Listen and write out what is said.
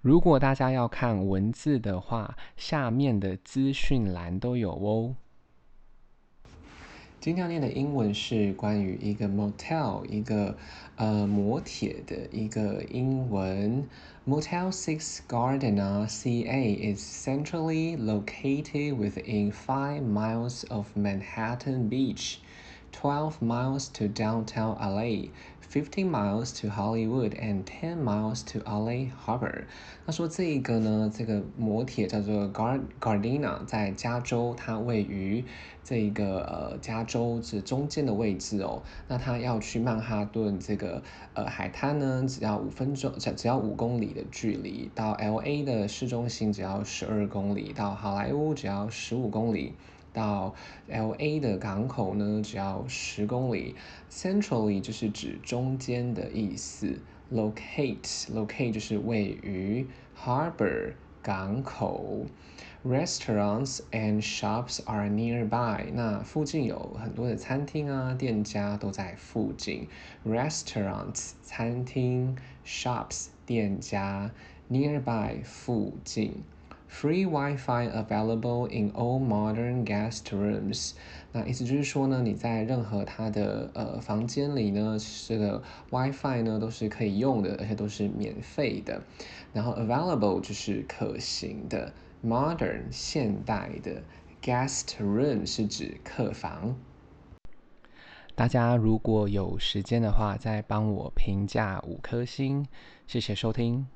如果大家要看文字的话，下面的资讯栏都有哦。今天要念的英文是关于一个 motel，一个呃摩铁的一个英文。Motel Six Gardena CA is centrally located within five miles of Manhattan Beach, twelve miles to downtown LA. Fifteen miles to Hollywood and ten miles to LA Harbor。他说这一个呢，这个摩铁叫做 Gard Gardena，在加州，它位于这个呃加州这中间的位置哦。那它要去曼哈顿这个呃海滩呢，只要五分钟，只只要五公里的距离；到 LA 的市中心只要十二公里；到好莱坞只要十五公里。到 LA 的港口呢，只要十公里。Centrally 就是指中间的意思。Locate locate 就是位于。Harbor 港口。Restaurants and shops are nearby。那附近有很多的餐厅啊，店家都在附近。Restaurants 餐厅，shops 店家，nearby 附近。Free Wi-Fi available in all modern guest rooms。那意思就是说呢，你在任何他的呃房间里呢，这个 Wi-Fi 呢都是可以用的，而且都是免费的。然后 available 就是可行的，modern 现代的，guest room 是指客房。大家如果有时间的话，再帮我评价五颗星，谢谢收听。